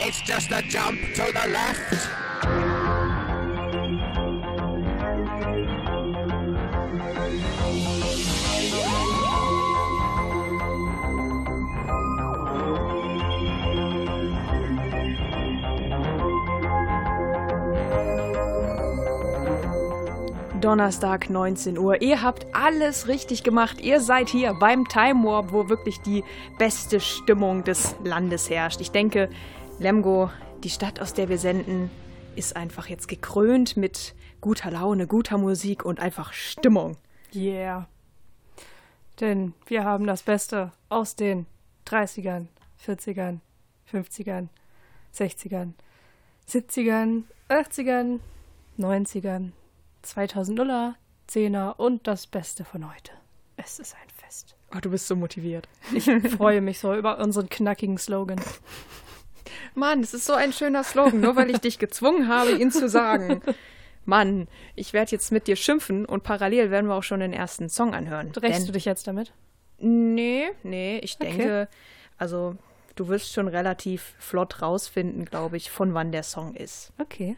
It's just a jump to the left. Donnerstag 19 Uhr. Ihr habt alles richtig gemacht. Ihr seid hier beim Time Warp, wo wirklich die beste Stimmung des Landes herrscht. Ich denke, Lemgo, die Stadt, aus der wir senden, ist einfach jetzt gekrönt mit guter Laune, guter Musik und einfach Stimmung. Yeah. Denn wir haben das Beste aus den 30ern, 40ern, 50ern, 60ern, 70ern, 80ern, 90ern, 2000er, 10er und das Beste von heute. Es ist ein Fest. Oh, du bist so motiviert. Ich freue mich so über unseren knackigen Slogan. Mann, das ist so ein schöner Slogan, nur weil ich dich gezwungen habe, ihn zu sagen. Mann, ich werde jetzt mit dir schimpfen und parallel werden wir auch schon den ersten Song anhören. Rächst Denn- du dich jetzt damit? Nee, nee, ich Okay. denke, also du wirst schon relativ flott rausfinden, glaube ich, von wann der Song ist. Okay.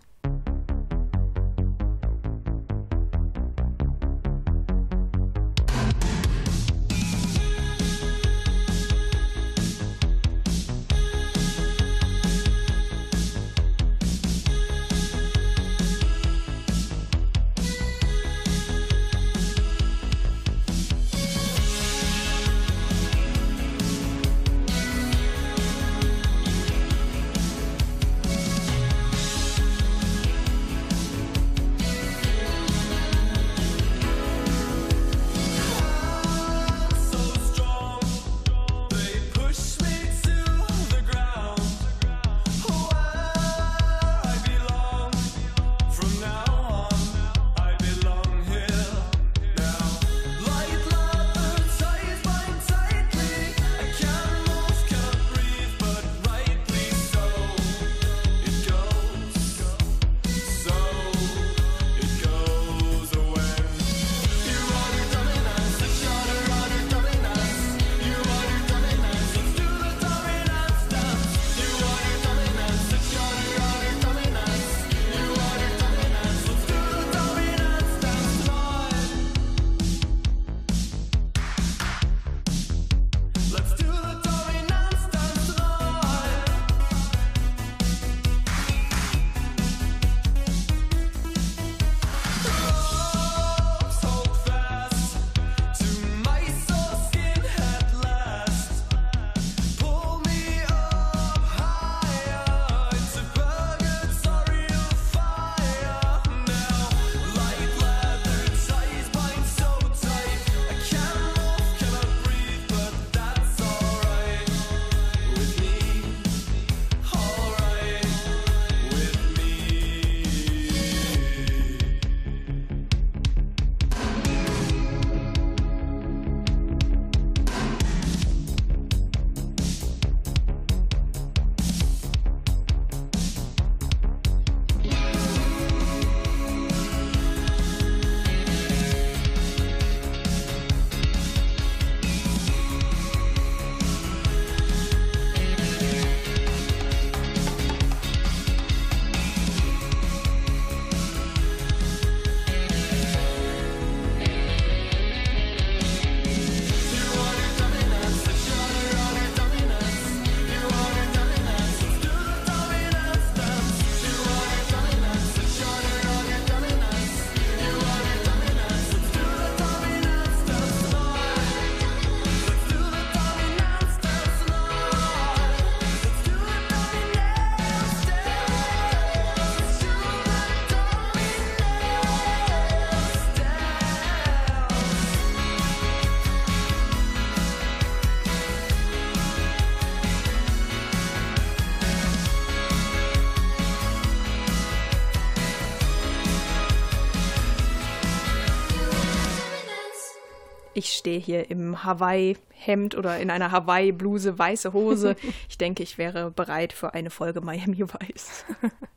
Stehe hier im Hawaii-Hemd oder in einer Hawaii-Bluse, weiße Hose. Ich denke, ich wäre bereit für eine Folge Miami Vice.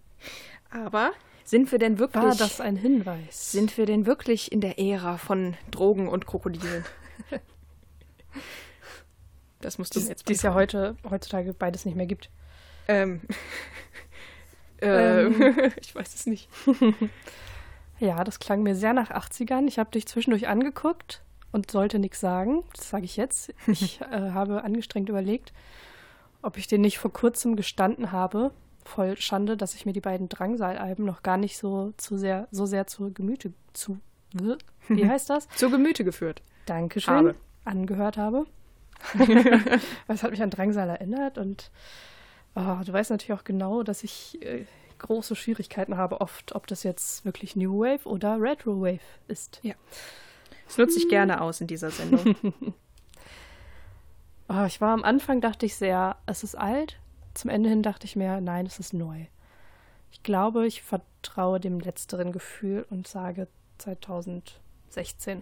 Aber sind wir denn wirklich, War das ein Hinweis? sind wir denn wirklich in der Ära von Drogen und Krokodilen? Das musst du mir jetzt die es ja heute, heutzutage beides nicht mehr gibt. Ähm, äh, Ähm. ich weiß es nicht. Ja, das klang mir sehr nach 80ern. Ich habe dich zwischendurch angeguckt und sollte nichts sagen. Das sage ich jetzt. Ich äh, habe angestrengt überlegt, ob ich den nicht vor kurzem gestanden habe. Voll Schande, dass ich mir die beiden Drangsal-Alben noch gar nicht so zu sehr, so sehr zu Gemüte zu. Wie heißt das? Zu Gemüte geführt. Dankeschön. Habe. Angehört habe. Es hat mich an Drangsal erinnert und oh, du weißt natürlich auch genau, dass ich äh, große Schwierigkeiten habe, oft, ob das jetzt wirklich New Wave oder Retro Wave ist. Das nutze ich gerne aus in dieser Sendung. Oh, ich war am Anfang, dachte ich sehr, es ist alt. Zum Ende hin dachte ich mir, nein, es ist neu. Ich glaube, ich vertraue dem letzteren Gefühl und sage 2016.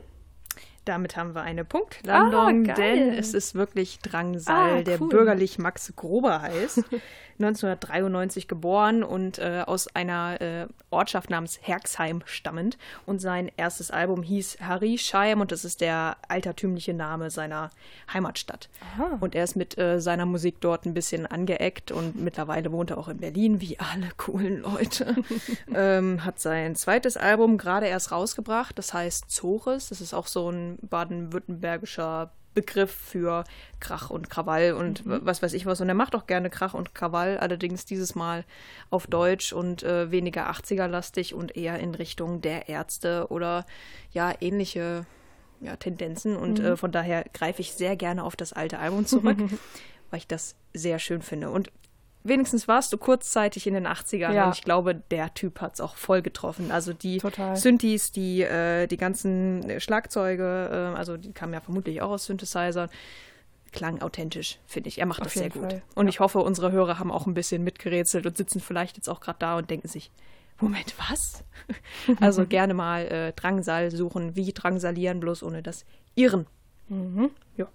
Damit haben wir eine Punktlandung, Ah, denn es ist wirklich Drangsal, Ah, der cool. bürgerlich Max Grober heißt. 1993 geboren und äh, aus einer äh, Ortschaft namens Herxheim stammend. Und sein erstes Album hieß Harischeim und das ist der altertümliche Name seiner Heimatstadt. Aha. Und er ist mit äh, seiner Musik dort ein bisschen angeeckt und mittlerweile wohnt er auch in Berlin, wie alle coolen Leute. ähm, hat sein zweites Album gerade erst rausgebracht, das heißt Zores. Das ist auch so ein baden-württembergischer Begriff für Krach und Krawall und w- was weiß ich was. Und er macht auch gerne Krach und Krawall, allerdings dieses Mal auf Deutsch und äh, weniger 80er-lastig und eher in Richtung der Ärzte oder ja, ähnliche ja, Tendenzen. Und äh, von daher greife ich sehr gerne auf das alte Album zurück, weil ich das sehr schön finde. Und wenigstens warst du kurzzeitig in den 80ern Ja. und ich glaube, der Typ hat es auch voll getroffen. Also die Total. Synthes, die, äh, die ganzen äh, Schlagzeuge, äh, also die kamen ja vermutlich auch aus Synthesizern, klang authentisch, finde ich. Er macht Auf das sehr jeden gut. Fall, Und ja. ich hoffe, unsere Hörer haben auch ein bisschen mitgerätselt und sitzen vielleicht jetzt auch gerade da und denken sich, Moment, was? also gerne mal äh, Drangsal suchen, wie drangsalieren, bloß ohne das Irren. Ja.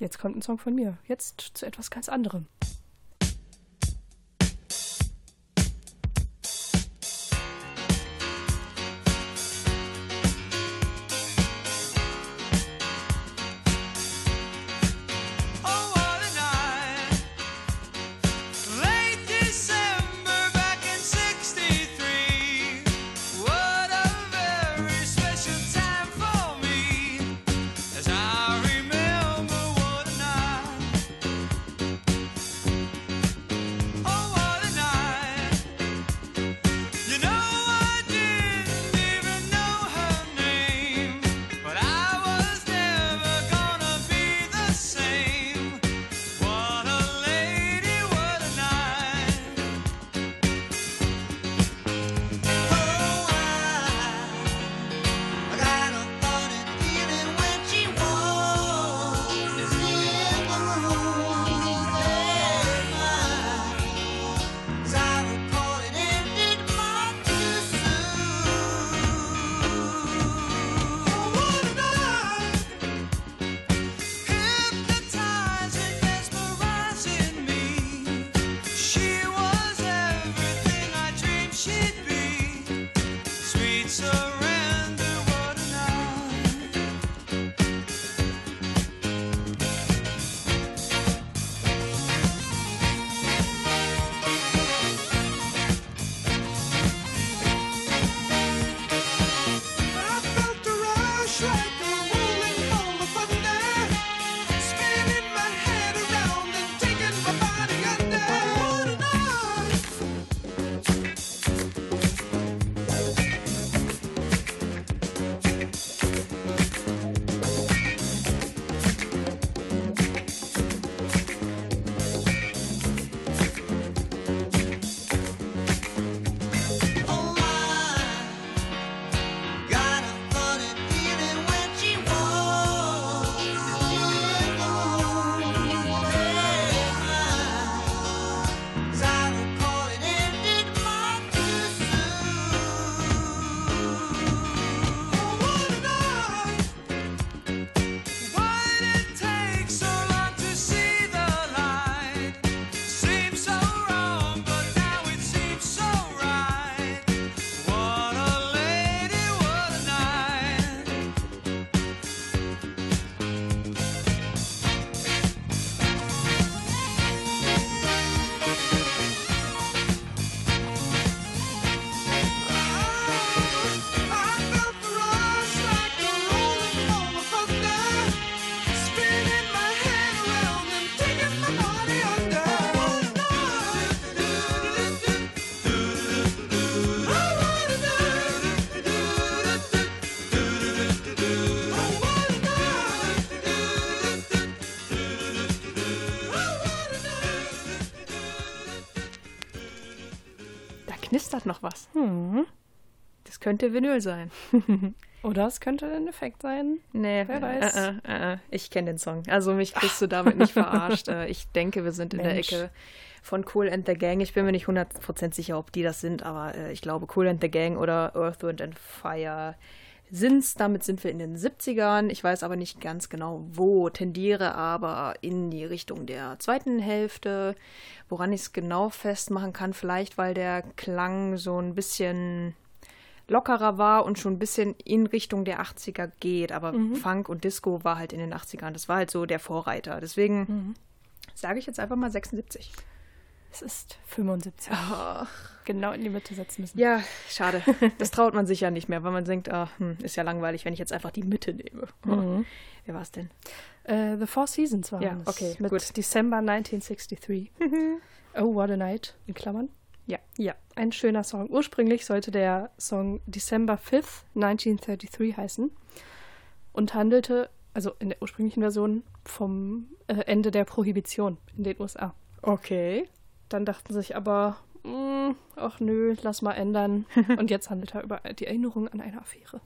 Jetzt kommt ein Song von mir. Jetzt zu etwas ganz anderem. Noch was. Hm. Das könnte Vinyl sein. Oder es könnte ein Effekt sein. Nee, Wer weiß. Äh, äh, äh, ich kenne den Song. Also mich kriegst du damit nicht verarscht. Äh, ich denke, wir sind in Mensch. der Ecke von Cool and the Gang. Ich bin mir nicht 100% sicher, ob die das sind, aber äh, ich glaube Cool and the Gang oder Earth, Wind and Fire sind's. Damit sind wir in den 70ern. Ich weiß aber nicht ganz genau wo. Tendiere aber in die Richtung der zweiten Hälfte. Woran ich es genau festmachen kann, vielleicht weil der Klang so ein bisschen lockerer war und schon ein bisschen in Richtung der 80er geht. Aber Funk und Disco war halt in den 80ern. Das war halt so der Vorreiter. Deswegen sage ich jetzt einfach mal 76. Es ist 75. Ach. Genau in die Mitte setzen müssen. Ja, schade. Das traut man sich ja nicht mehr, weil man denkt, ah, hm, ist ja langweilig, wenn ich jetzt einfach die Mitte nehme. Mhm. Wer war es denn? Äh, The Four Seasons waren Ja, es. okay, Mit gut. Dezember 1963. oh, What a Night, in Klammern. Ja. Ja, ein schöner Song. Ursprünglich sollte der Song December 5th, 1933 heißen und handelte, also in der ursprünglichen Version, vom äh, Ende der Prohibition in den USA. Okay. Dann dachten sie sich aber, "Mm, ach nö, lass mal ändern. Und jetzt handelt er über die Erinnerung an eine Affäre.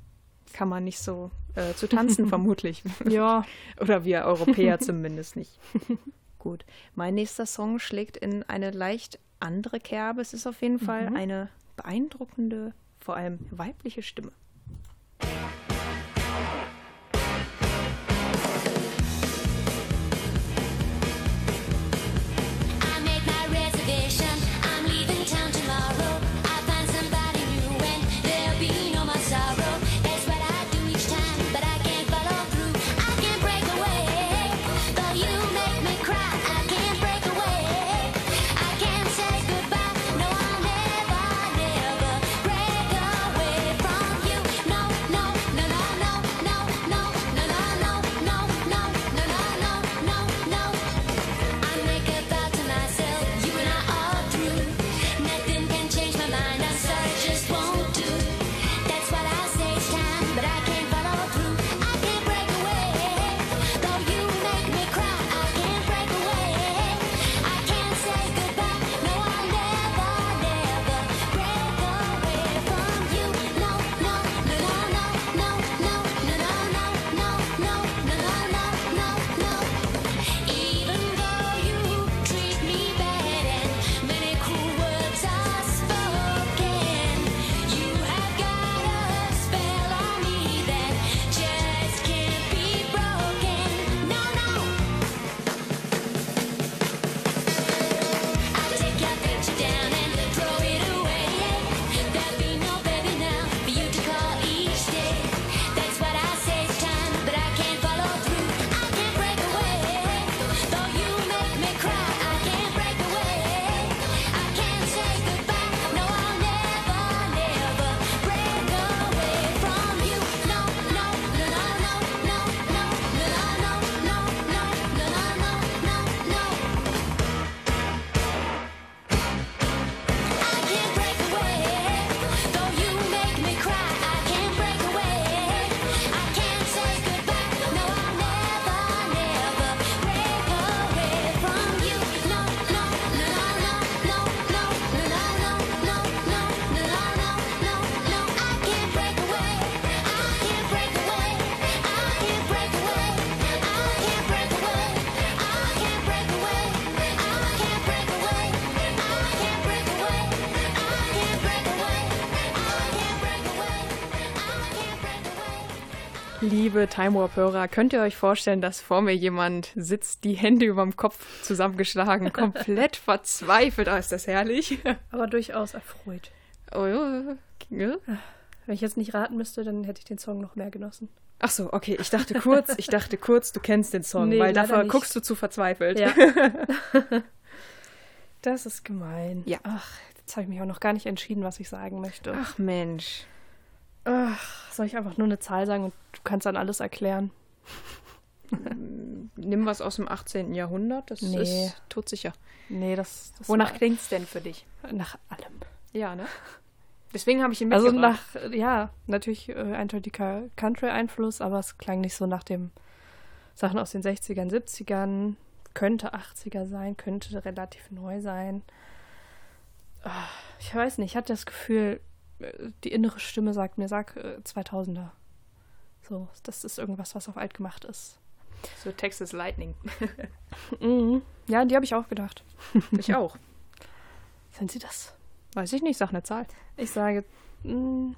Kann man nicht so äh, zu tanzen, vermutlich. Ja, Oder wir Europäer zumindest nicht. Gut. Mein nächster Song schlägt in eine leicht andere Kerbe. Es ist auf jeden Fall eine beeindruckende, vor allem weibliche Stimme. Liebe Time Warp-Hörer, könnt ihr euch vorstellen, dass vor mir jemand sitzt, die Hände überm Kopf zusammengeschlagen, komplett verzweifelt? Ah, ist das herrlich. aber durchaus erfreut. Oh, ja. Ja. Wenn ich jetzt nicht raten müsste, dann hätte ich den Song noch mehr genossen. Ach so, okay. Ich dachte kurz, ich dachte kurz, du kennst den Song, Nee, weil dafür nicht. guckst du zu verzweifelt. Ja. das ist gemein. Ja. Ach, jetzt habe ich mich auch noch gar nicht entschieden, was ich sagen möchte. Ach Mensch. Ach, soll ich einfach nur eine Zahl sagen und du kannst dann alles erklären? Nimm was aus dem 18. Jahrhundert, das Nee. ist todsicher. Nee, das, das Wonach klingt's denn für dich? nach allem. Ja, ne? Deswegen habe ich ihn Also mitgebracht. nach, ja, natürlich äh, eindeutiger Country-Einfluss, aber es klang nicht so nach dem Sachen aus den 60ern, 70ern. Könnte 80er sein, könnte relativ neu sein. Ich weiß nicht, ich hatte das Gefühl, die innere Stimme sagt mir, sag äh, 2000er. So, das ist irgendwas, was auf alt gemacht ist. So Texas Lightning. Mhm. Ja, die habe ich auch gedacht. ich auch. Sind sie das? Weiß ich nicht, sag eine Zahl. Ich sage, mh,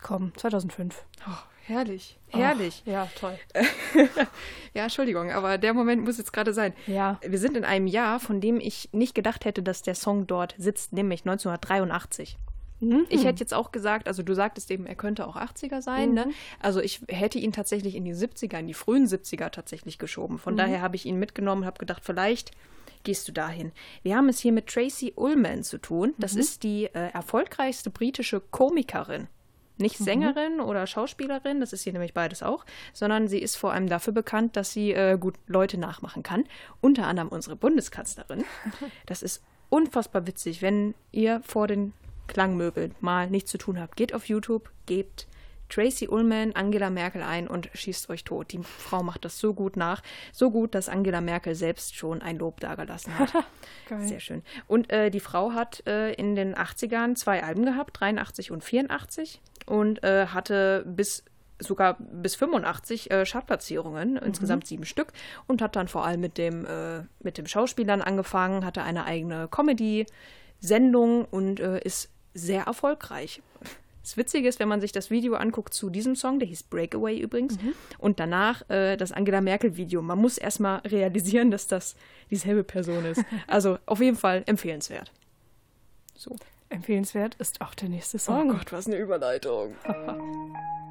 komm, 2005. Oh, herrlich. Herrlich. Ach, ja, toll. Ja, Entschuldigung, aber der Moment muss jetzt gerade sein. Ja. Wir sind in einem Jahr, von dem ich nicht gedacht hätte, dass der Song dort sitzt, nämlich 1983. Mhm. Ich hätte jetzt auch gesagt, also du sagtest eben, er könnte auch 80er sein, ne? Also ich hätte ihn tatsächlich in die 70er, in die frühen 70er tatsächlich geschoben. Von daher habe ich ihn mitgenommen, habe gedacht, vielleicht gehst du dahin. Wir haben es hier mit Tracy Ullman zu tun. Das ist die äh, erfolgreichste britische Komikerin. Nicht Sängerin oder Schauspielerin, das ist hier nämlich beides auch, sondern sie ist vor allem dafür bekannt, dass sie äh, gut Leute nachmachen kann. Unter anderem unsere Bundeskanzlerin. Das ist unfassbar witzig, wenn ihr vor den Klangmöbeln mal nichts zu tun habt. Geht auf YouTube, gebt Tracy Ullman, Angela Merkel ein und schießt euch tot. Die Frau macht das so gut nach. So gut, dass Angela Merkel selbst schon ein Lob dagelassen hat. Sehr schön. Und äh, die Frau hat äh, in den 80ern zwei Alben gehabt, 83 und 84. Und äh, hatte bis sogar bis 85 äh, Chartplatzierungen, insgesamt sieben Stück. Und hat dann vor allem mit dem, äh, mit dem Schauspielern angefangen, hatte eine eigene Comedy-Sendung und äh, ist sehr erfolgreich. Das Witzige ist, wenn man sich das Video anguckt zu diesem Song, der hieß Breakaway übrigens, und danach äh, das Angela Merkel-Video. Man muss erstmal realisieren, dass das dieselbe Person ist. Also auf jeden Fall empfehlenswert. So. Empfehlenswert ist auch der nächste Oh Song. Gott, was eine Überleitung.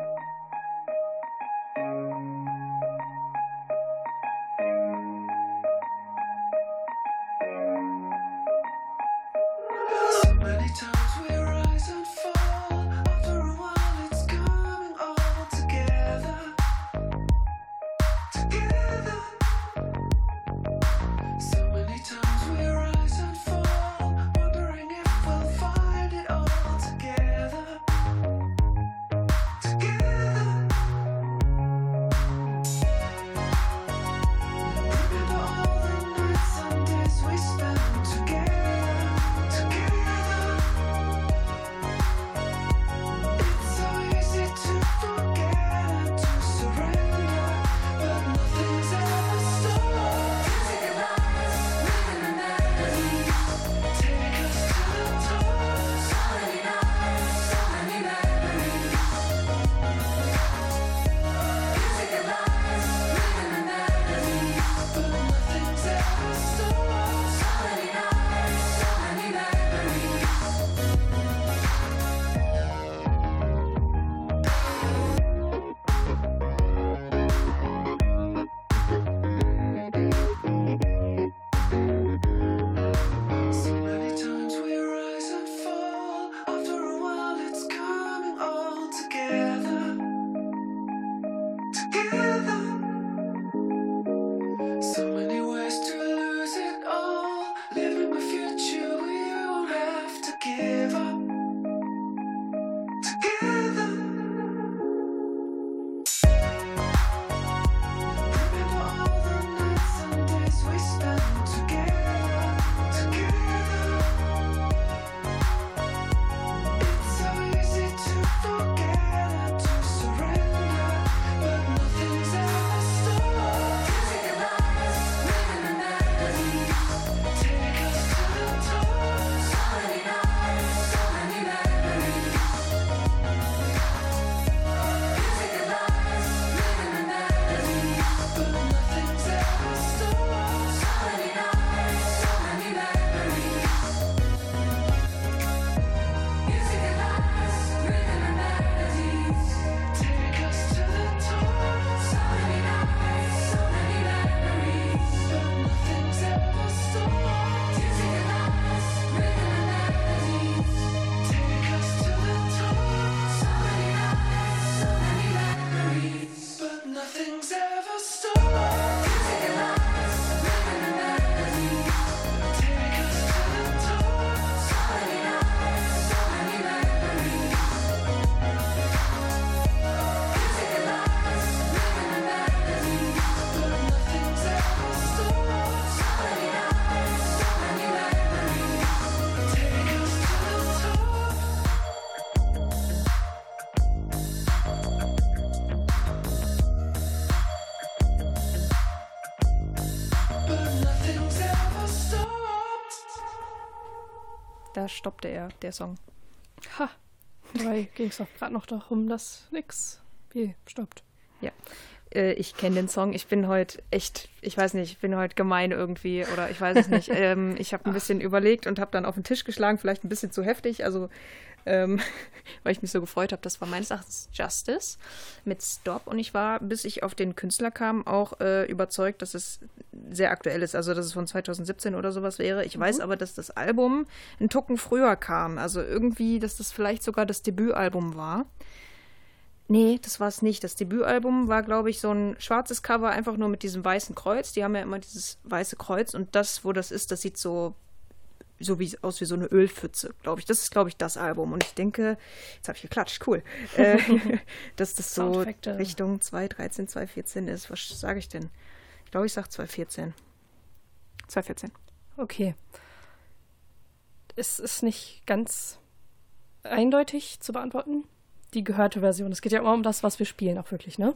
Da stoppte er, der Song. Ha. Dabei ging es doch gerade noch darum, dass nix wie stoppt. Ja. Äh, ich kenne den Song. Ich bin heute echt, ich weiß nicht, ich bin heute gemein irgendwie oder ich weiß es nicht. ähm, ich habe ein bisschen überlegt und habe dann auf den Tisch geschlagen, vielleicht ein bisschen zu heftig. Also ähm, weil ich mich so gefreut habe. Das war meines Erachtens Justice mit Stop und ich war, bis ich auf den Künstler kam, auch äh, überzeugt, dass es sehr aktuell ist, also dass es von 2017 oder sowas wäre. Ich weiß aber, dass das Album einen Tucken früher kam, also irgendwie, dass das vielleicht sogar das Debütalbum war. Nee, das war es nicht. Das Debütalbum war, glaube ich, so ein schwarzes Cover, einfach nur mit diesem weißen Kreuz. Die haben ja immer dieses weiße Kreuz und das, wo das ist, das sieht so so wie aus wie so eine Ölpfütze, glaube ich. Das ist, glaube ich, das Album. Und ich denke, jetzt habe ich geklatscht, cool, äh, dass das so. Richtung 2013, 2014 ist. Was sage ich denn? Ich glaube, ich sage 2014. 2014. Okay. Es ist nicht ganz eindeutig zu beantworten. Die gehörte Version. Es geht ja immer um das, was wir spielen, auch wirklich, ne?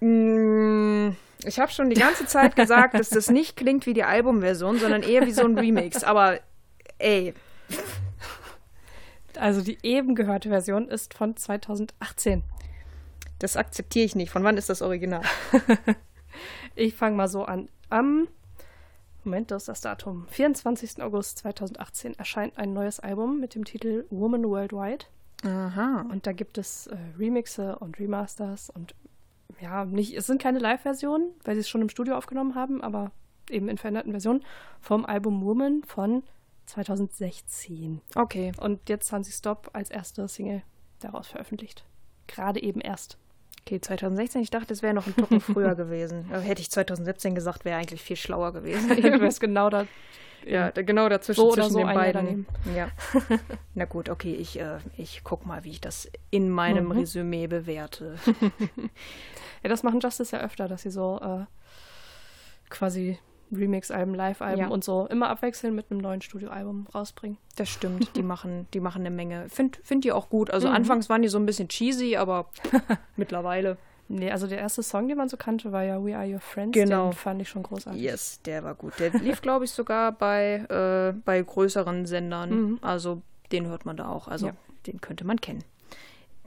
Mm, Ich habe schon die ganze Zeit gesagt, dass das nicht klingt wie die Albumversion, sondern eher wie so ein Remix. Aber ey, Also die eben gehörte Version ist von 2018. das akzeptiere ich nicht. Von wann ist das Original? Ich fange mal so an. Am Moment, das ist das Datum. 24. August 2018 erscheint ein neues Album mit dem Titel Woman Worldwide. Aha. Und da gibt es äh, Remixe und Remasters und ja, nicht, es sind keine Live-Versionen, weil sie es schon im Studio aufgenommen haben, aber eben in veränderten Versionen vom Album Woman von 2016. Okay. Und jetzt haben sie Stop als erste Single daraus veröffentlicht. Gerade eben erst. Okay, 2016, ich dachte, es wäre noch ein Tucken früher gewesen. Aber hätte ich 2017 gesagt, wäre eigentlich viel schlauer gewesen. du wärst genau da. ja, genau dazwischen So oder zwischen so den beiden. Ja. Na gut, okay, ich, äh, ich guck mal, wie ich das in meinem Mhm. Resümee bewerte. Ja, das machen Justice ja öfter, dass sie so äh, quasi Remix-Alben, Live-Alben Ja. und so immer abwechseln mit einem neuen Studioalbum rausbringen. Das stimmt, die machen, die machen eine Menge. Find, find die auch gut. Also Mhm. anfangs waren die so ein bisschen cheesy, aber mittlerweile. Nee, also der erste Song, den man so kannte, war ja We Are Your Friends. Genau. Den fand ich schon großartig. Yes, der war gut. Der lief, glaube ich, sogar bei, äh, bei größeren Sendern. Also den hört man da auch. Also Ja. den könnte man kennen.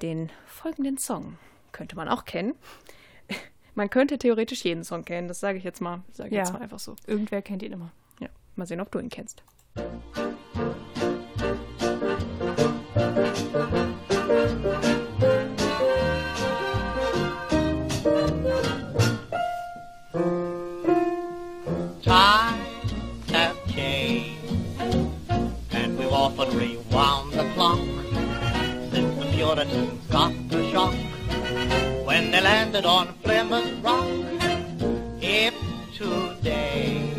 Den folgenden Song könnte man auch kennen. Man könnte theoretisch jeden Song kennen, das sage ich jetzt mal. Sage ich Ja. jetzt mal einfach so. Irgendwer kennt ihn immer. Ja. Mal sehen, ob du ihn kennst. Times landed on Plymouth Rock. If today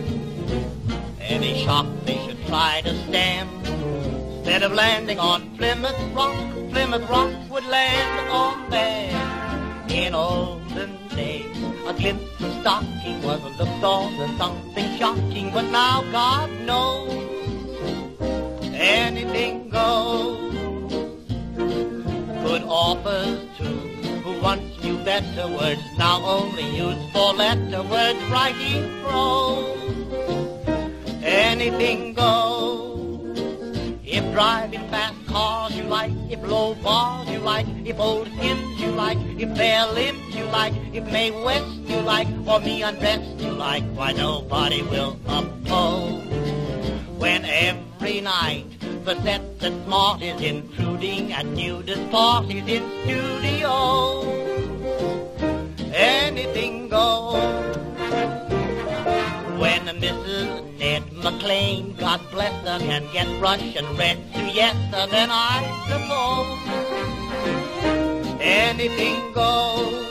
any shock they should try to stem, instead of landing on Plymouth Rock, Plymouth Rock would land on them. In olden days, a glimpse of stocking was looked on as something shocking, but now God knows anything goes. Good authors too, who once knew better words, now only use four letter words writing prose. Anything goes. If driving fast cars you like, if low bars you like, if old hymns you like, if bare limbs you like, if May West you like, or me undressed you like, why nobody will oppose. When every night the set that smart is intruding at nudist parties in studios, McLean, God bless her, can get Russian red to yes, uh, then I suppose anything goes.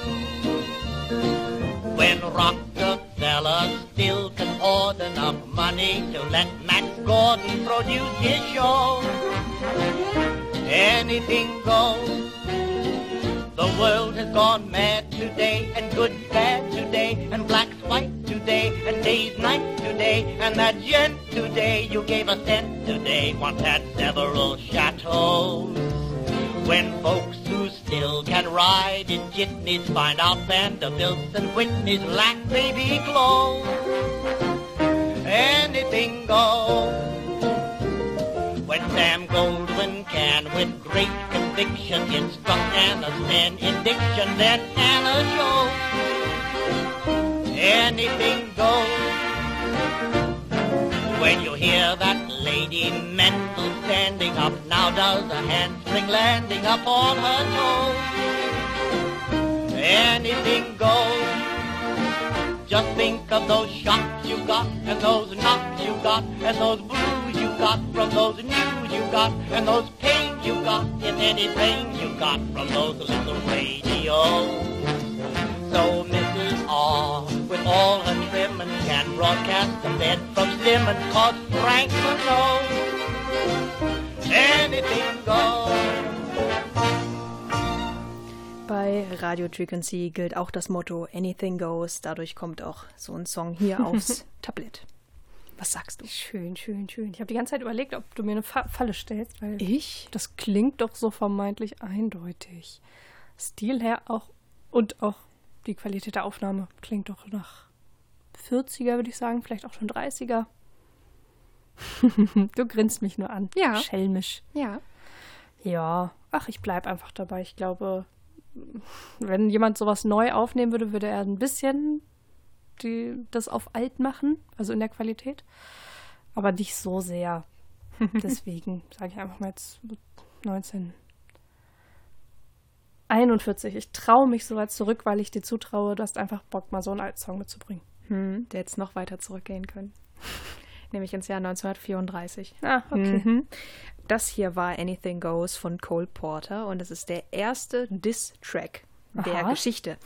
When Rockefeller still can hoard enough money to let Max Gordon produce his show, anything goes. The world has gone mad today, and good's bad today, and black's white today, and day's night today, and that gent today you gave a cent today once had several chateaus. When folks who still can ride in jitneys find out Vanderbilts and Whitneys lack baby clothes, anything goes. When Sam Goldwyn can with great conviction instruct Anna's men in diction. Then Anna shows anything goes. When you hear that lady mental standing up, now does a handspring landing up on her toes. Anything goes. Just think of those shocks you got, and those knocks you got, and those you got from those news you got, and those pains you got, if any pain you got from those little radios. So Mrs. R, with all her trimmings, can broadcast the bed from Simmons, cause Franklin knows anything goes. Bei Radio Frequency gilt auch das Motto Anything Goes. Dadurch kommt auch so ein Song hier aufs Tablett. Was sagst du? Schön, schön, schön. Ich habe die ganze Zeit überlegt, ob du mir eine Fa Falle stellst, weil Ich? das klingt doch so vermeintlich eindeutig. Stil her auch und auch die Qualität der Aufnahme klingt doch nach 40er, würde ich sagen, vielleicht auch schon 30er. du grinst mich nur an. Ja. Schelmisch. Ja. Ja, ach, ich bleib einfach dabei. Ich glaube, wenn jemand sowas neu aufnehmen würde, würde er ein bisschen die, das auf alt machen, also in der Qualität. Aber nicht so sehr. Deswegen sage ich einfach mal jetzt 1941. Ich traue mich so weit zurück, weil ich dir zutraue, du hast einfach Bock, mal so einen alten Song mitzubringen. Hm, der jetzt noch weiter zurückgehen können. Nämlich ins Jahr 1934. Ah, okay. Mhm. Das hier war Anything Goes von Cole Porter und es ist der erste Diss-Track der. Geschichte.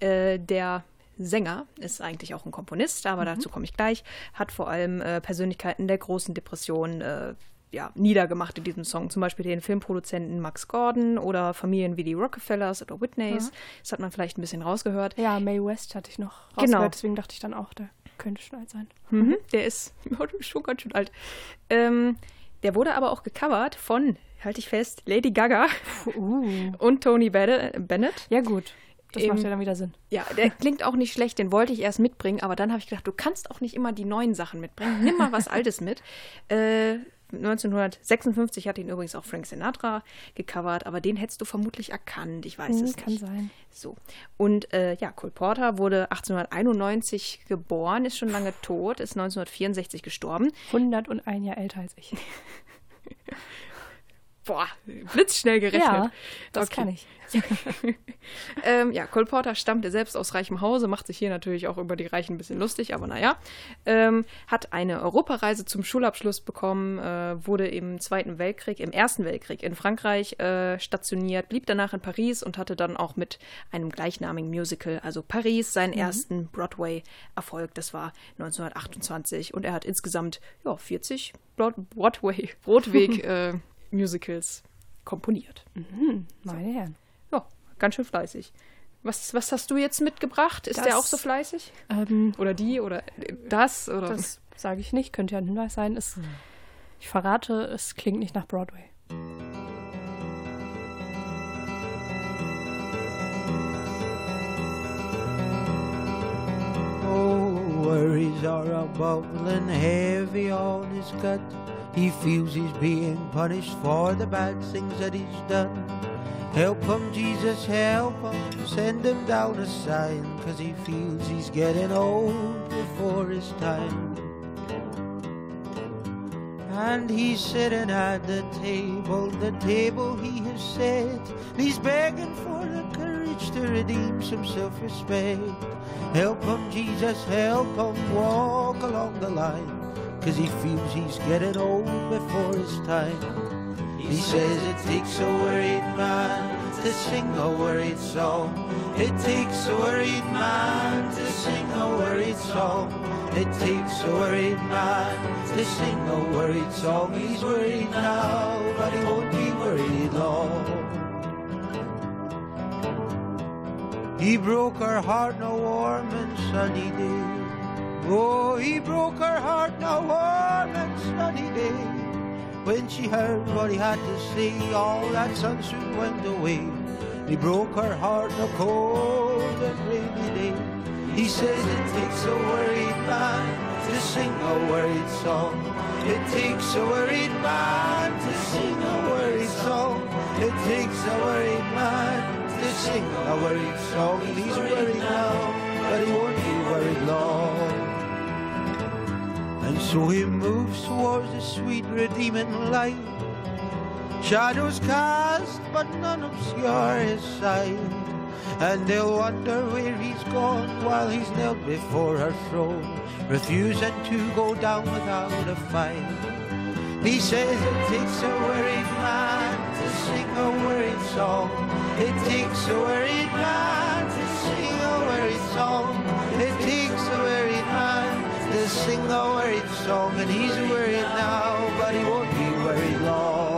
Äh, der Sänger ist eigentlich auch ein Komponist, aber dazu komme ich gleich. Hat vor allem äh, Persönlichkeiten der großen Depression äh, ja, niedergemacht in diesem Song. Zum Beispiel den Filmproduzenten Max Gordon oder Familien wie die Rockefellers oder Whitneys. Das hat man vielleicht ein bisschen rausgehört. Ja, Mae West hatte ich noch Genau. rausgehört, deswegen dachte ich dann auch, der könnte schon alt sein. Mhm. Der ist schon ganz schön alt. Ähm, der wurde aber auch gecovert von, halte ich fest, Lady Gaga Uh. und Tony Bennett. Ja, gut. Das Im- macht ja dann wieder Sinn. Ja, der klingt auch nicht schlecht, den wollte ich erst mitbringen, aber dann habe ich gedacht, du kannst auch nicht immer die neuen Sachen mitbringen. Nimm mal was Altes mit. Äh, 1956 hat ihn übrigens auch Frank Sinatra gecovert, aber den hättest du vermutlich erkannt. Ich weiß Hm, es kann nicht. sein. So. Und äh, ja, Cole Porter wurde 1891 geboren, ist schon lange tot, ist 1964 gestorben. 101 Jahre älter als ich. Boah, blitzschnell gerechnet. Ja, das Okay. kann ich. Ähm, ja, Cole Porter stammte selbst aus reichem Hause, macht sich hier natürlich auch über die Reichen ein bisschen lustig, aber naja. Ähm, hat eine Europareise zum Schulabschluss bekommen, äh, wurde im Zweiten Weltkrieg, im Ersten Weltkrieg in Frankreich äh, stationiert, blieb danach in Paris und hatte dann auch mit einem gleichnamigen Musical, also Paris, seinen ersten Broadway-Erfolg. Das war 1928 und er hat insgesamt ja, 40 Broad Broadway, Broadweg äh, Musicals komponiert. Meine Herren. Ja, ganz schön fleißig. Was, was hast du jetzt mitgebracht? Ist Das- der auch so fleißig? Ähm, Oder die? Oder das? Oder das sage ich nicht, könnte ja ein Hinweis sein. Es, Ich verrate, es klingt nicht nach Broadway. Oh, worries are a bubbling heavy on his gut. He feels he's being punished for the bad things that he's done. Help him, Jesus, help him. Send him down a sign, cause he feels he's getting old before his time. And he's sitting at the table, the table he has set. And he's begging for the courage to redeem some self respect. Help him, Jesus, help him walk along the line. Cause he feels he's getting old before his time. He says it takes a worried man to sing a worried song. It takes a worried man to sing a worried song. It takes a worried man to sing a worried song. He's worried now, but he won't be worried long. He broke her heart no warm and sunny day. Oh, he broke her heart no warm and sunny day. When she heard what he had to say, all that sun soon went away. He broke her heart no cold and rainy day. He says it takes a worried man to sing a worried song. It takes a worried man to sing a worried song. Sing a worried song. And he's worried now, but he won't be worried long. And so he moves towards the sweet redeeming light. Shadows cast, but none obscure his sight. And they'll wonder where he's gone while he's knelt before her throne, refusing to go down without a fight. He says it takes a worried man sing a worried song. It takes a worried man to sing a worried song. It takes a worried man to sing a worried song. And he's worried now, but he won't be worried long.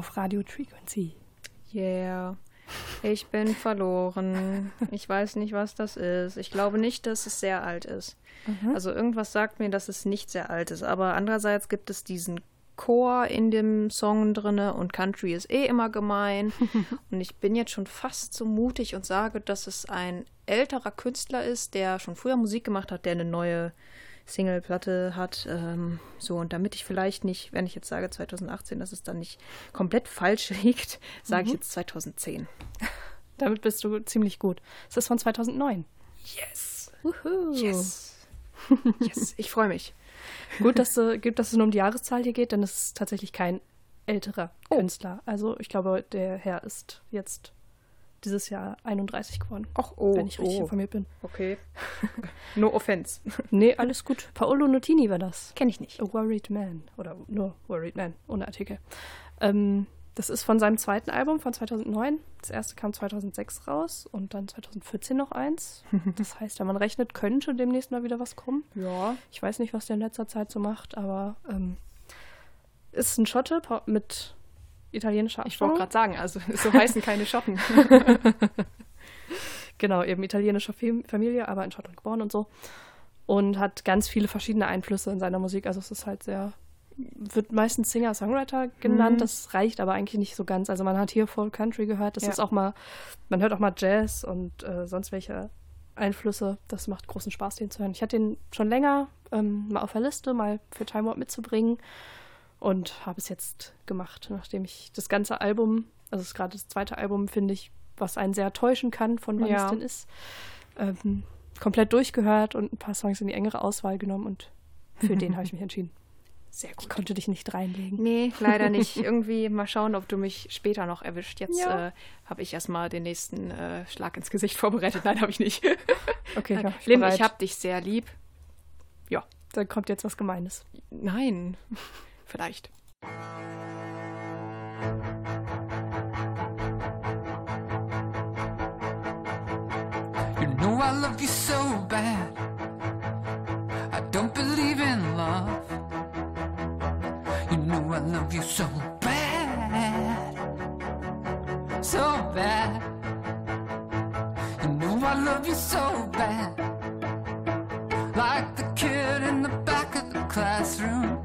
Auf Radio Frequency. Yeah. Ich bin verloren. Ich weiß nicht, was das ist. Ich glaube nicht, dass es sehr alt ist. Also irgendwas sagt mir, dass es nicht sehr alt ist. Aber andererseits gibt es diesen Chor in dem Song drinne und Country ist eh immer gemein. und ich bin jetzt schon fast so mutig und sage, dass es ein älterer Künstler ist, der schon früher Musik gemacht hat, der eine neue Singleplatte hat. Ähm, so, und damit ich vielleicht nicht, wenn ich jetzt sage 2018, dass es dann nicht komplett falsch liegt, sage ich jetzt 2010. Damit bist du ziemlich gut. Es ist von 2009. Yes! Wuhu. Yes! yes! Ich freue mich. Gut, dass, du, gut, dass es nur um die Jahreszahl hier geht, denn es ist tatsächlich kein älterer Oh. Künstler. Also ich glaube, der Herr ist jetzt dieses Jahr 31 geworden. Ach, oh, wenn ich richtig oh. informiert bin. Okay. no offense. Nee, alles gut. Paolo Nutini war das. Kenne ich nicht. A Worried Man. Oder nur Worried Man, ohne Artikel. Ähm, das ist von seinem zweiten Album von 2009. Das erste kam 2006 raus und dann 2014 noch eins. Das heißt, wenn man rechnet, könnte demnächst mal wieder was kommen. Ja. Ich weiß nicht, was der in letzter Zeit so macht, aber ähm, ist ein Schotte mit italienischer Ich wollte Abstammung. gerade sagen, also so heißen keine Schotten. Genau, eben italienischer Fam- Familie, aber in Schottland geboren und so. Und hat ganz viele verschiedene Einflüsse in seiner Musik. Also es ist halt sehr, wird meistens Singer-Songwriter genannt. Mhm. Das reicht aber eigentlich nicht so ganz. Also man hat hier Folk Country gehört. Das Ja. ist auch mal, man hört auch mal Jazz und äh, sonst welche Einflüsse. Das macht großen Spaß, den zu hören. Ich hatte den schon länger ähm, mal auf der Liste, mal für Time Warp mitzubringen. Und habe es jetzt gemacht, nachdem ich das ganze Album, also es ist gerade das zweite Album, finde ich, was einen sehr täuschen kann, von wann Ja. es denn ist, ähm, komplett durchgehört und ein paar Songs in die engere Auswahl genommen und für den habe ich mich entschieden. Sehr Ich gut. konnte dich nicht reinlegen. Nee, leider nicht. Irgendwie mal schauen, ob du mich später noch erwischt. Jetzt Ja. äh, habe ich erstmal den nächsten äh, Schlag ins Gesicht vorbereitet. Nein, habe ich nicht. Okay, ja, ich bereit. ich hab dich sehr lieb. Ja, da kommt jetzt was Gemeines. Nein, vielleicht. You know I love you so bad. I don't believe in love. You know I love you so bad. So bad. You know I love you so bad. Like the kid in the back of the classroom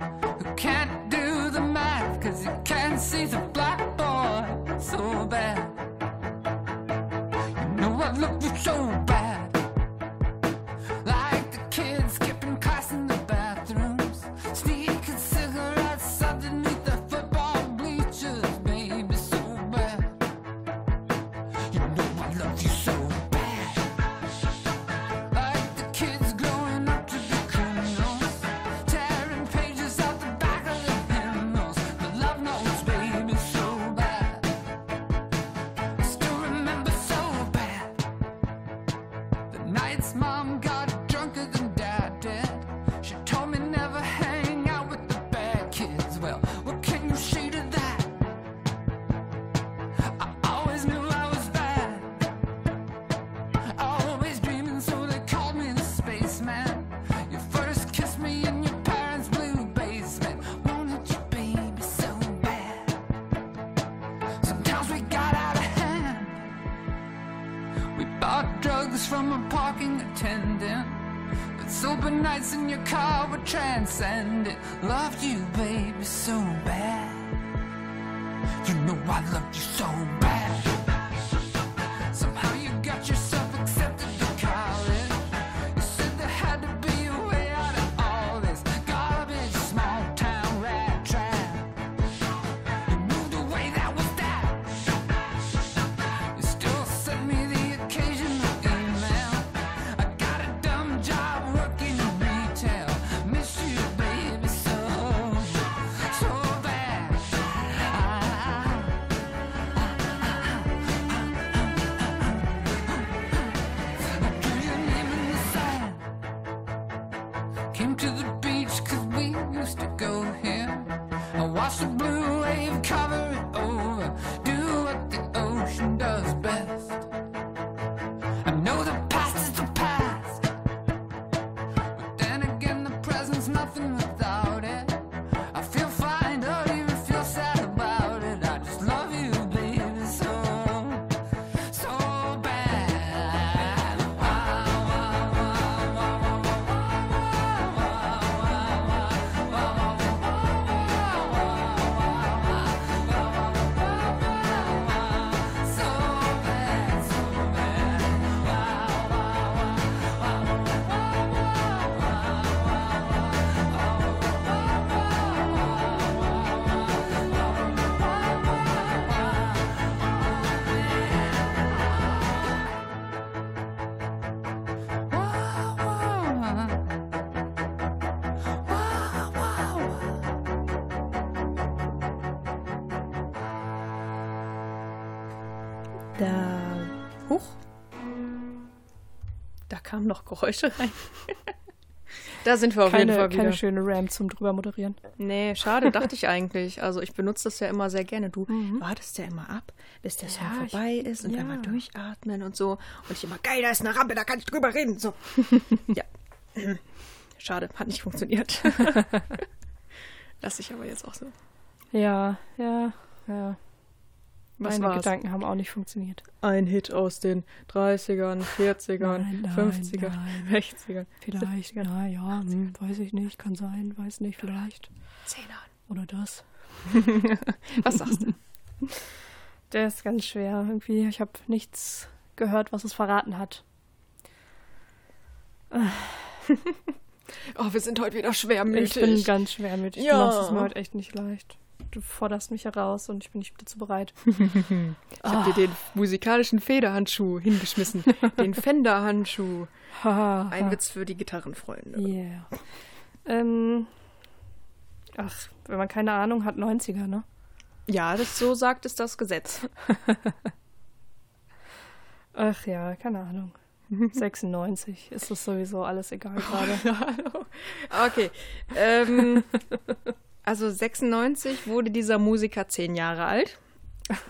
he can't see the blackboard. So bad. You know I love you so bad. Parking attendant. But sober nights in your car were transcendent. Loved you, baby, so bad. Kamen noch Geräusche rein. da sind wir auf jeden Keine, Fall wieder. keine schöne Ram zum drüber moderieren. Nee, schade, dachte ich eigentlich. Also ich benutze das ja immer sehr gerne. Du wartest ja immer ab, bis der Song Mhm. Ja, ich- vorbei ist und ja. dann mal durchatmen und so. Und ich immer, geil, da ist eine Rampe, da kann ich drüber reden. So. ja. Schade, hat nicht funktioniert. Lass ich aber jetzt auch so. Ja, ja, ja. Was Meine war's? Gedanken haben auch nicht funktioniert. Ein Hit aus den 30ern, 40ern, Nein, nein, 50ern, nein. 60ern. Vielleicht, na ja, hm, weiß ich nicht, kann sein, weiß nicht, vielleicht. Zehnern. Oder das. Was sagst du? Der ist ganz schwer irgendwie. Ich habe nichts gehört, was es verraten hat. Oh, wir sind heute wieder Ich schwermütig. bin ganz schwermütig. Ja. Machst es mir heute echt nicht leicht. Du forderst mich heraus und ich bin nicht dazu bereit. Ich habe dir den musikalischen Federhandschuh hingeschmissen. den Fender-Handschuh. Ein Witz für die Gitarrenfreunde. Yeah. Ähm, ach, wenn man keine Ahnung hat, 90er, ne? Ja, das, so sagt es das Gesetz. Ach ja, keine Ahnung. 96 ist das sowieso alles egal gerade. Okay. Ähm, also 96 wurde dieser Musiker zehn Jahre alt.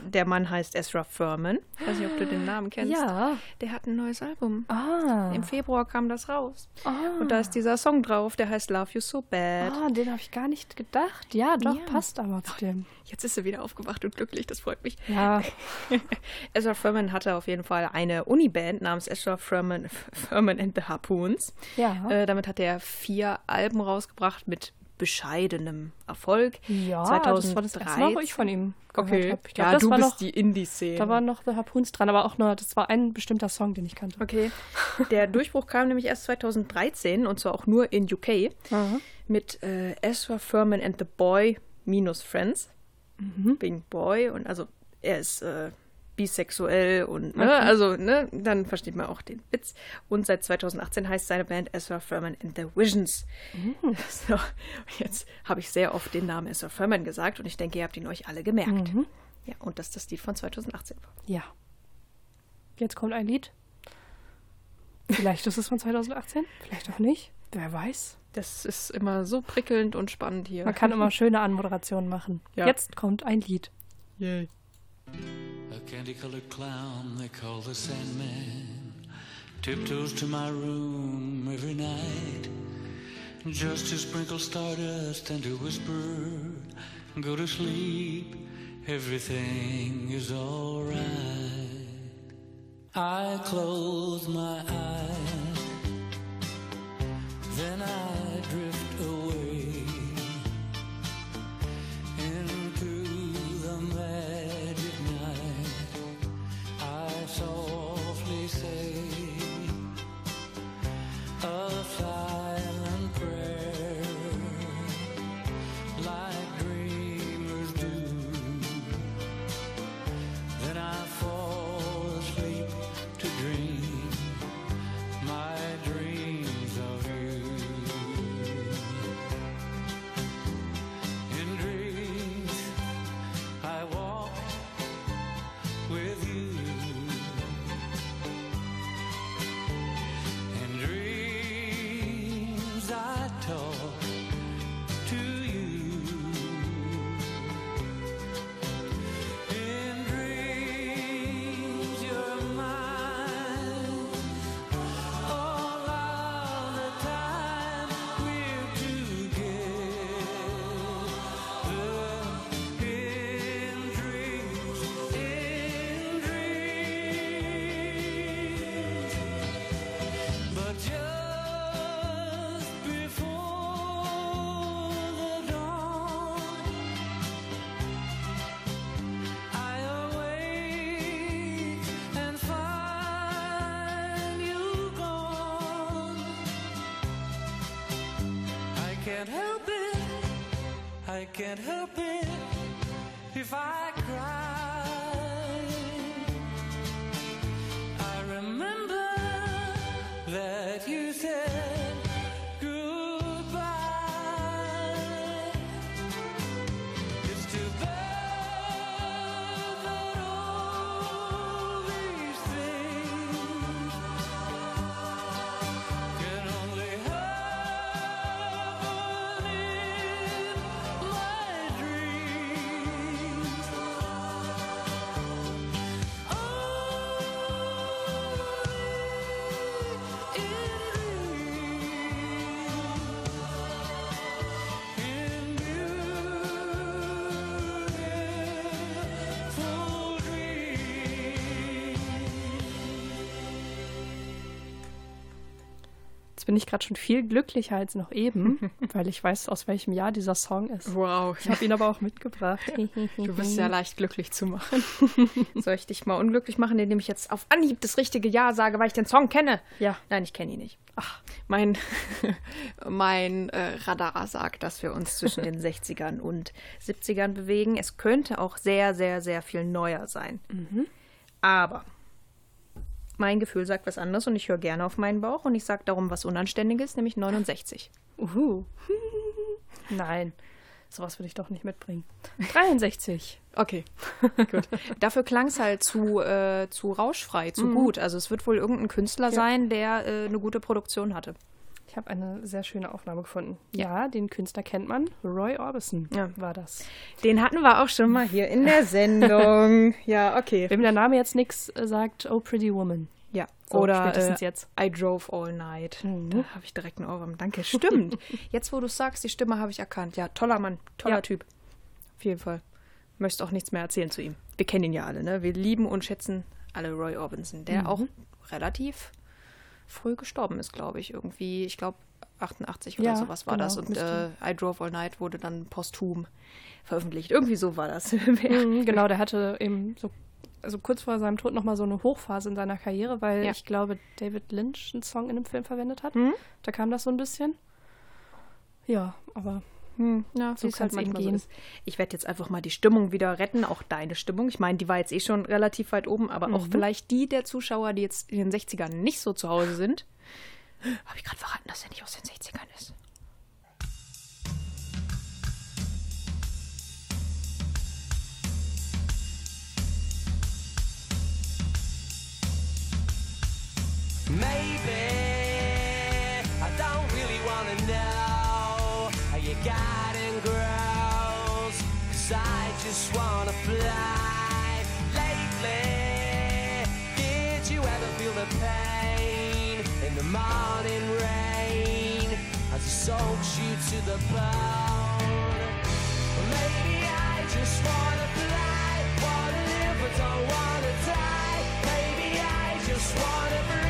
Der Mann heißt Ezra Furman. Ich weiß nicht, ob du den Namen kennst. Ja. Der hat ein neues Album. Ah. Im Februar kam das raus. ah. Und da ist dieser Song drauf, der heißt Love You So Bad. Ah, den habe ich gar nicht gedacht. Ja, doch, Ja. passt aber zu dem. Jetzt ist er wieder aufgewacht und glücklich, das freut mich. Ja, Ezra Furman hatte auf jeden Fall eine Uniband namens Ezra Furman, Furman and the Harpoons. ja. Äh, damit hat er vier Alben rausgebracht mit bescheidenem Erfolg. ja, das war das erste Mal, wo ich von ihm gehört Okay. habe. Glaub, ja, das du war bist noch, die Indie-Szene. Da waren noch The Harpoons dran, aber auch nur, das war ein bestimmter Song, den ich kannte. Okay. Der Durchbruch kam nämlich erst 2013 und zwar auch nur in UK Aha. mit äh, Ezra Furman and the Boy minus Friends. Mhm. Wegen Boy und also er ist äh, bisexuell und ne, also ne, dann versteht man auch den Witz. Und seit 2018 heißt seine Band Ezra Furman and the Visions. Mhm. So, jetzt habe ich sehr oft den Namen Ezra Furman gesagt und ich denke, ihr habt ihn euch alle gemerkt. Mhm. Ja, und dass das Lied von 2018 war. Ja. Jetzt kommt ein Lied. Vielleicht ist es von 2018, vielleicht auch nicht. Wer weiß. Das ist immer so prickelnd und spannend hier. Man kann immer schöne Anmoderationen machen. Ja. Jetzt kommt ein Lied. Yay. A candy-colored clown they call the Sandman. Tiptoes to my room every night. Just to sprinkle stardust and to whisper, "Go to sleep, everything is alright. I close my eyes, can't help it if I cry. Jetzt bin ich gerade schon viel glücklicher als noch eben, weil ich weiß, aus welchem Jahr dieser Song ist. Wow. Ich habe ihn aber auch mitgebracht. Du bist ja leicht glücklich zu machen. Soll ich dich mal unglücklich machen, indem ich jetzt auf Anhieb das richtige Ja sage, weil ich den Song kenne? Ja. Nein, ich kenne ihn nicht. Ach, mein, mein äh, Radar sagt, dass wir uns zwischen den 60ern und 70ern bewegen. Es könnte auch sehr, sehr, sehr viel neuer sein. Aber mein Gefühl sagt was anderes und ich höre gerne auf meinen Bauch und ich sage darum was Unanständiges, nämlich 69. Uhu. Nein, sowas würde ich doch nicht mitbringen. 63. Okay, gut. Dafür klang es halt zu, äh, zu rauschfrei, zu gut. Also es wird wohl irgendein Künstler sein, der äh, eine gute Produktion hatte. Ich habe eine sehr schöne Aufnahme gefunden. Ja, den Künstler kennt man. Roy Orbison Ja. war das. Den hatten wir auch schon mal hier in der Sendung. ja, okay. Wem der Name jetzt nichts sagt, Oh Pretty Woman. Ja, So, oder spätestens äh, jetzt. I Drove All Night. Da habe ich direkt einen Ohrwurm. Danke, stimmt. Jetzt, wo du es sagst, die Stimme habe ich erkannt. Ja, toller Mann, toller Ja. Typ. Auf jeden Fall. Möchtest auch nichts mehr erzählen zu ihm. Wir kennen ihn ja alle, ne? Wir lieben und schätzen alle Roy Orbison, der auch relativ früh gestorben ist, glaube ich. Irgendwie, ich glaube 88 oder Ja, sowas war genau, das. Und äh, I Drove All Night wurde dann posthum veröffentlicht. Irgendwie so war das. Mhm, genau, der hatte eben so also kurz vor seinem Tod nochmal so eine Hochphase in seiner Karriere, weil Ja. ich glaube, David Lynch einen Song in einem Film verwendet hat. Mhm. Da kam das so ein bisschen. Ja, aber Hm, ja, So wie es halt manchmal eben so. Ich werde jetzt einfach mal die Stimmung wieder retten, auch deine Stimmung. Ich meine, die war jetzt eh schon relativ weit oben, aber auch vielleicht die der Zuschauer, die jetzt in den 60ern nicht so zu Hause sind. Habe ich gerade verraten, dass er nicht aus den 60ern ist? Maybe morning rain as it soaks you to the bone. Maybe I just wanna fly, wanna live, but don't wanna die. Maybe I just wanna breathe.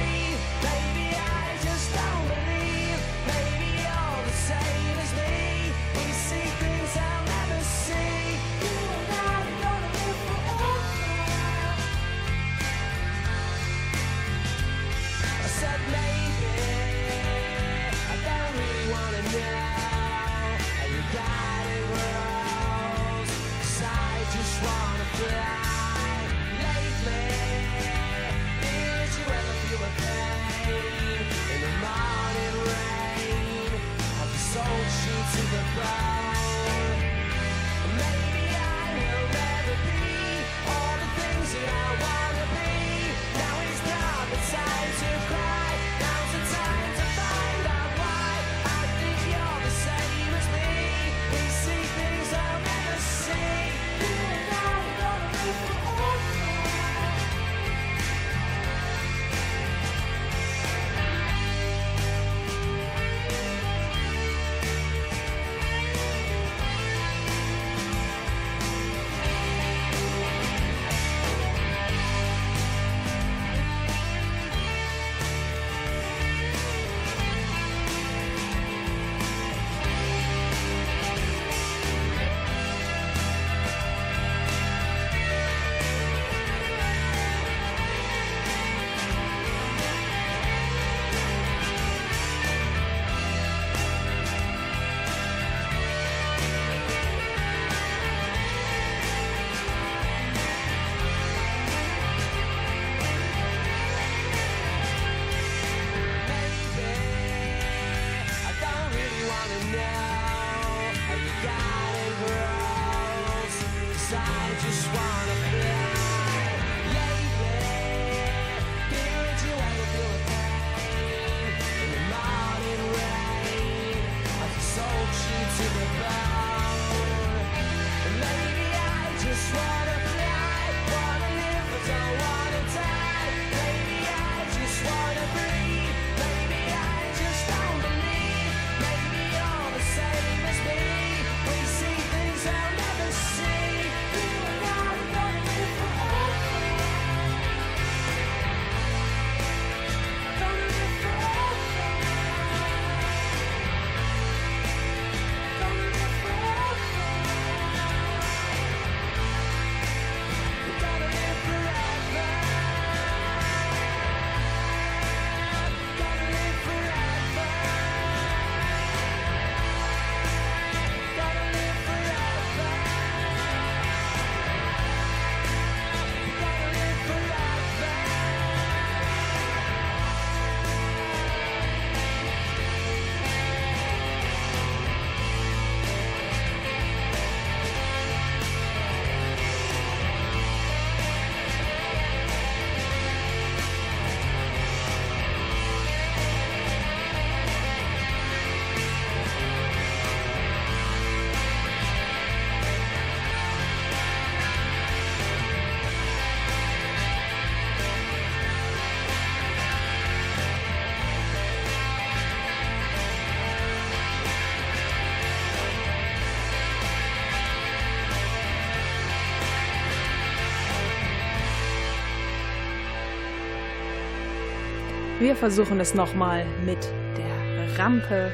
Wir versuchen es nochmal mit der Rampe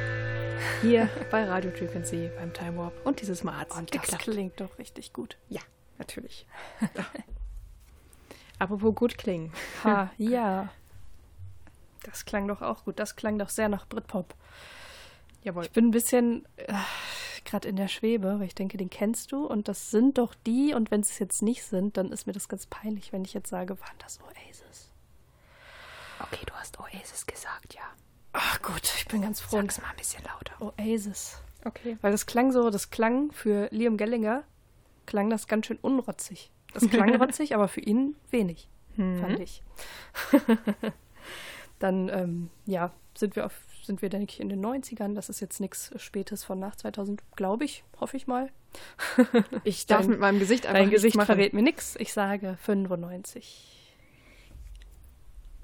hier bei Radio Frequency beim Time Warp. Und dieses Mal hat es Und das geklappt. klingt doch richtig gut. Ja, natürlich. Apropos gut klingen. Ha, ja. Das klang doch auch gut. Das klang doch sehr nach Britpop. Jawohl. Ich bin ein bisschen äh, gerade in der Schwebe, weil ich denke, den kennst du und das sind doch die und wenn es jetzt nicht sind, dann ist mir das ganz peinlich, wenn ich jetzt sage, waren das Oasis? Okay, du hast Oasis gesagt, ja. Ach gut, ich bin ganz froh. Sag's mal ein bisschen lauter. Oasis. Okay. Weil das klang so, das klang für Liam Gellinger, klang das ganz schön unrotzig. Das klang rotzig, aber für ihn wenig, fand ich. Dann, ähm, ja, sind wir auf, sind wir, denke ich, in den 90ern. Das ist jetzt nichts Spätes von nach 2000, glaube ich, hoffe ich mal. Ich darf Dein- mit meinem Gesicht einfach Dein Gesicht verrät mir nichts. Ich sage 95.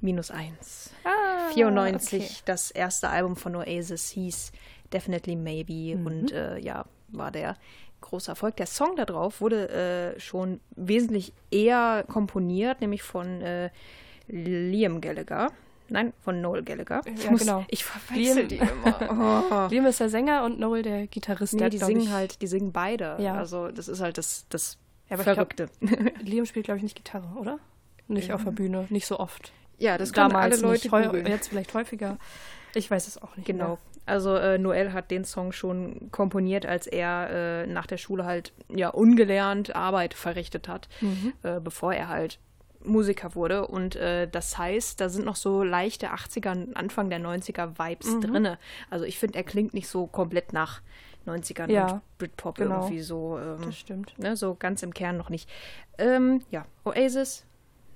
Minus eins. Ah, 94, okay. das erste Album von Oasis hieß Definitely Maybe und äh, ja, war der große Erfolg. Der Song da drauf wurde äh, schon wesentlich eher komponiert, nämlich von äh, Liam Gallagher. Nein, von Noel Gallagher. Ich Ja, muss- genau. Ich verwechsel Liam- die immer. Oh. Liam ist der Sänger und Noel der Gitarrist. Nee, der die singen ich, halt, die singen beide. Ja. Also das ist halt das, das Ja, ich glaub- Verrückte. Liam spielt, glaube ich, nicht Gitarre, oder? Nicht auf der Bühne, nicht so oft. Ja, das können alle Leute nicht. Jetzt vielleicht häufiger. Ich weiß es auch nicht. Genau. Mehr. Also äh, Noel hat den Song schon komponiert, als er äh, nach der Schule halt ja ungelernt Arbeit verrichtet hat, äh, bevor er halt Musiker wurde. Und äh, das heißt, da sind noch so leichte 80er, Anfang der 90er Vibes drinne. Also ich finde, er klingt nicht so komplett nach 90ern Ja, und Britpop genau. irgendwie so. Ähm, Das stimmt. ne, so ganz im Kern noch nicht. Ähm, ja, Oasis,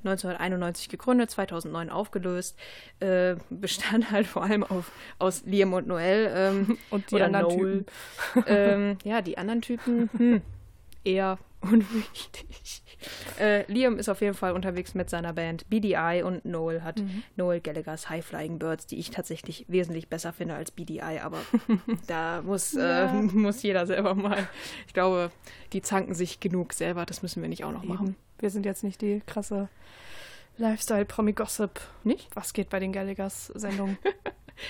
1991 gegründet, 2009 aufgelöst, äh, bestand halt vor allem auf, aus Liam und Noel. Ähm, Und die oder anderen Noel. ähm, ja, die anderen Typen, hm, eher unwichtig. Äh, Liam ist auf jeden Fall unterwegs mit seiner Band BDI und Noel hat Noel Gallaghers High Flying Birds, die ich tatsächlich wesentlich besser finde als BDI, aber da muss, äh, muss jeder selber mal. Ich glaube, die zanken sich genug selber, das müssen wir nicht auch noch machen. Eben. Wir sind jetzt nicht die krasse Lifestyle-Promi-Gossip. Nicht? Was geht bei den Gallaghers-Sendungen?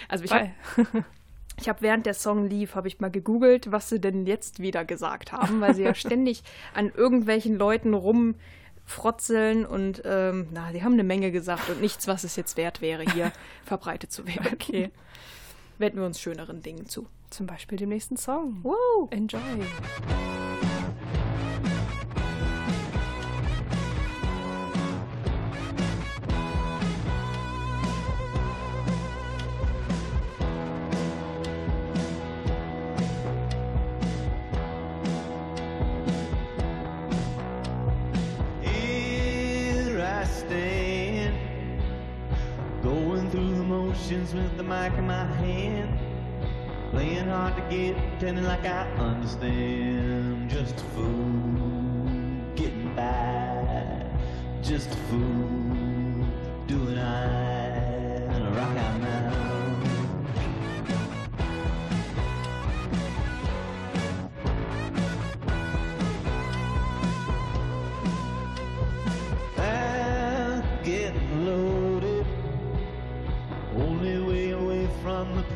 Also ich habe ich hab während der Song lief, habe ich mal gegoogelt, was sie denn jetzt wieder gesagt haben, weil sie ja ständig an irgendwelchen Leuten rumfrotzeln und ähm, na, sie haben eine Menge gesagt und nichts, was es jetzt wert wäre, hier verbreitet zu werden. Okay. Wenden wir uns schöneren Dingen zu. Zum Beispiel dem nächsten Song. Wow. Enjoy. With the mic in my hand, playing hard to get, pretending like I understand. Just a fool, getting by, just a fool, doing I rock out now.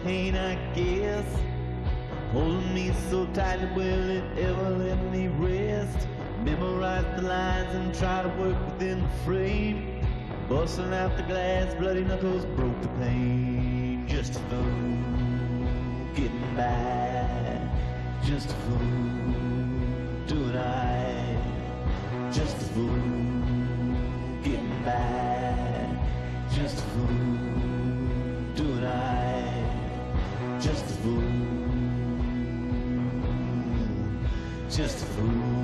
Pain, I guess. Holding me so tight, will it ever let me rest? Memorize the lines and try to work within the frame. Busting out the glass, bloody knuckles broke the pain. Just a fool, getting by. Just a fool, doing I. Just a fool getting by. Just a fool. Just a fool, just a fool.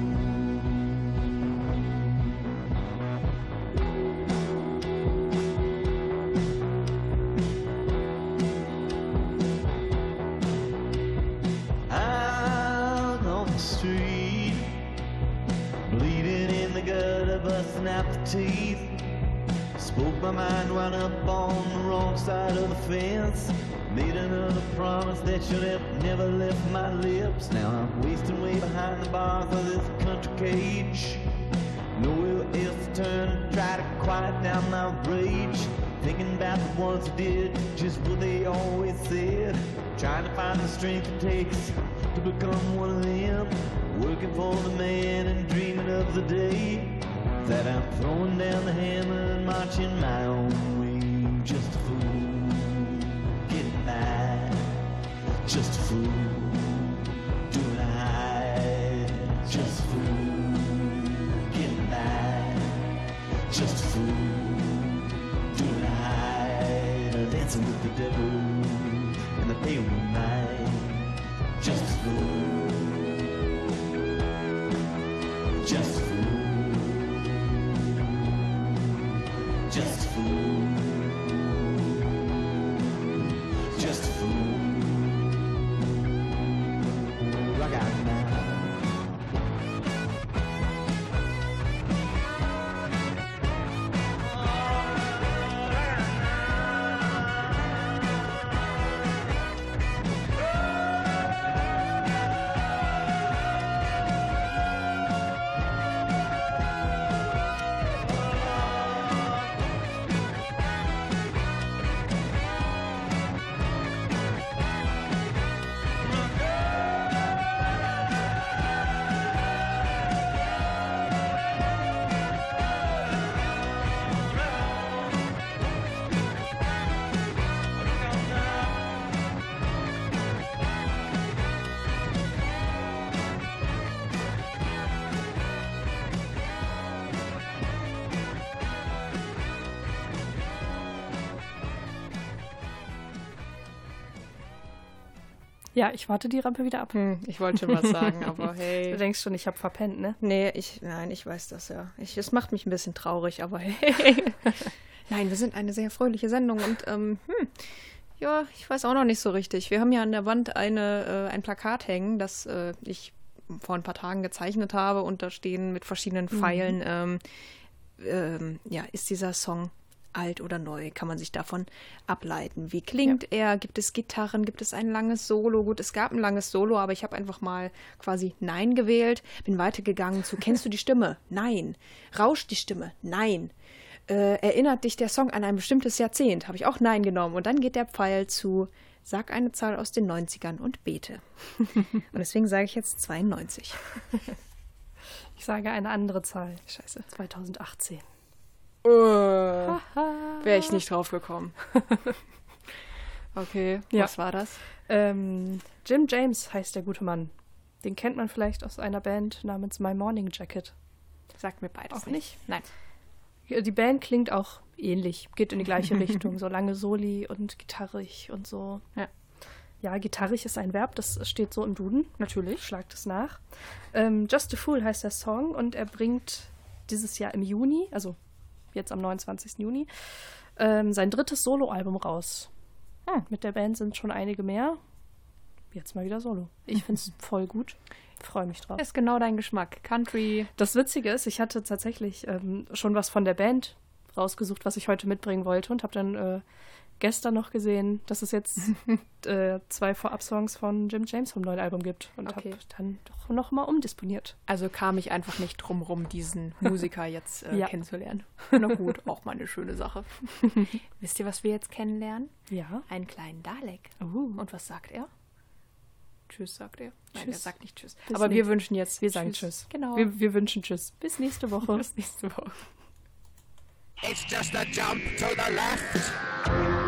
That should have never left my lips. Now I'm wasting way behind the bars of this country cage. Nowhere else to turn, try to quiet down my rage. Thinking about the ones who did just what they always said. Trying to find the strength it takes to become one of them. Working for the man and dreaming of the day that I'm throwing down the hammer and marching my Ja, ich warte die Rampe wieder ab. Hm, ich wollte schon was sagen, aber hey. Du denkst schon, ich habe verpennt, ne? Nee, ich, nein, ich weiß das ja. Ich, es macht mich ein bisschen traurig, aber hey. nein, wir sind eine sehr fröhliche Sendung und, ähm, hm, ja, ich weiß auch noch nicht so richtig. Wir haben ja an der Wand eine, äh, ein Plakat hängen, das äh, ich vor ein paar Tagen gezeichnet habe und da stehen mit verschiedenen Pfeilen, ähm, ähm, ja, ist dieser Song alt oder neu? Kann man sich davon ableiten? Wie klingt er? Gibt es Gitarren? Gibt es ein langes Solo? Gut, es gab ein langes Solo, aber ich habe einfach mal quasi Nein gewählt. Bin weitergegangen zu Kennst du die Stimme? Nein. Rauscht die Stimme? Nein. Äh, erinnert dich der Song an ein bestimmtes Jahrzehnt? Habe ich auch Nein genommen. Und dann geht der Pfeil zu Sag eine Zahl aus den 90ern und bete. und deswegen sage ich jetzt 92. Ich sage eine andere Zahl. Scheiße. 2018. Wäre ich nicht drauf gekommen. okay, Ja. was war das? Ähm, Jim James heißt der gute Mann. Den kennt man vielleicht aus einer Band namens My Morning Jacket. Sagt mir beides Auch nicht. Nein. Ja, Die Band klingt auch ähnlich, geht in die gleiche Richtung, so lange Soli und gitarrig und so. Ja. Ja, gitarrig ist ein Verb, das steht so im Duden. Natürlich, schlagt es nach. Ähm, Just a Fool heißt der Song und er bringt dieses Jahr im Juni, also jetzt am 29. Juni, ähm, sein drittes Soloalbum raus. Hm. Mit der Band sind schon einige mehr. Jetzt mal wieder Solo. Ich finde es voll gut. Freue mich drauf. Ist genau dein Geschmack. Country. Das Witzige ist, ich hatte tatsächlich ähm, schon was von der Band rausgesucht, was ich heute mitbringen wollte und habe dann äh, gestern noch gesehen, dass es jetzt äh, zwei Vorab-Songs von Jim James vom neuen Album gibt und Okay. habe dann doch noch mal umdisponiert. Also kam ich einfach nicht drum rum, diesen Musiker jetzt äh, Ja. kennenzulernen. Na gut, auch mal eine schöne Sache. Wisst ihr, was wir jetzt kennenlernen? Ja. Einen kleinen Dalek. Uh. Und was sagt er? Tschüss, sagt er. Nein, Tschüss. er sagt nicht Tschüss. Bis Aber wir nächst- wünschen jetzt Wir sagen Tschüss. Genau. Wir, wir wünschen Tschüss. Bis nächste Woche. Bis nächste Woche. It's just a jump to the left.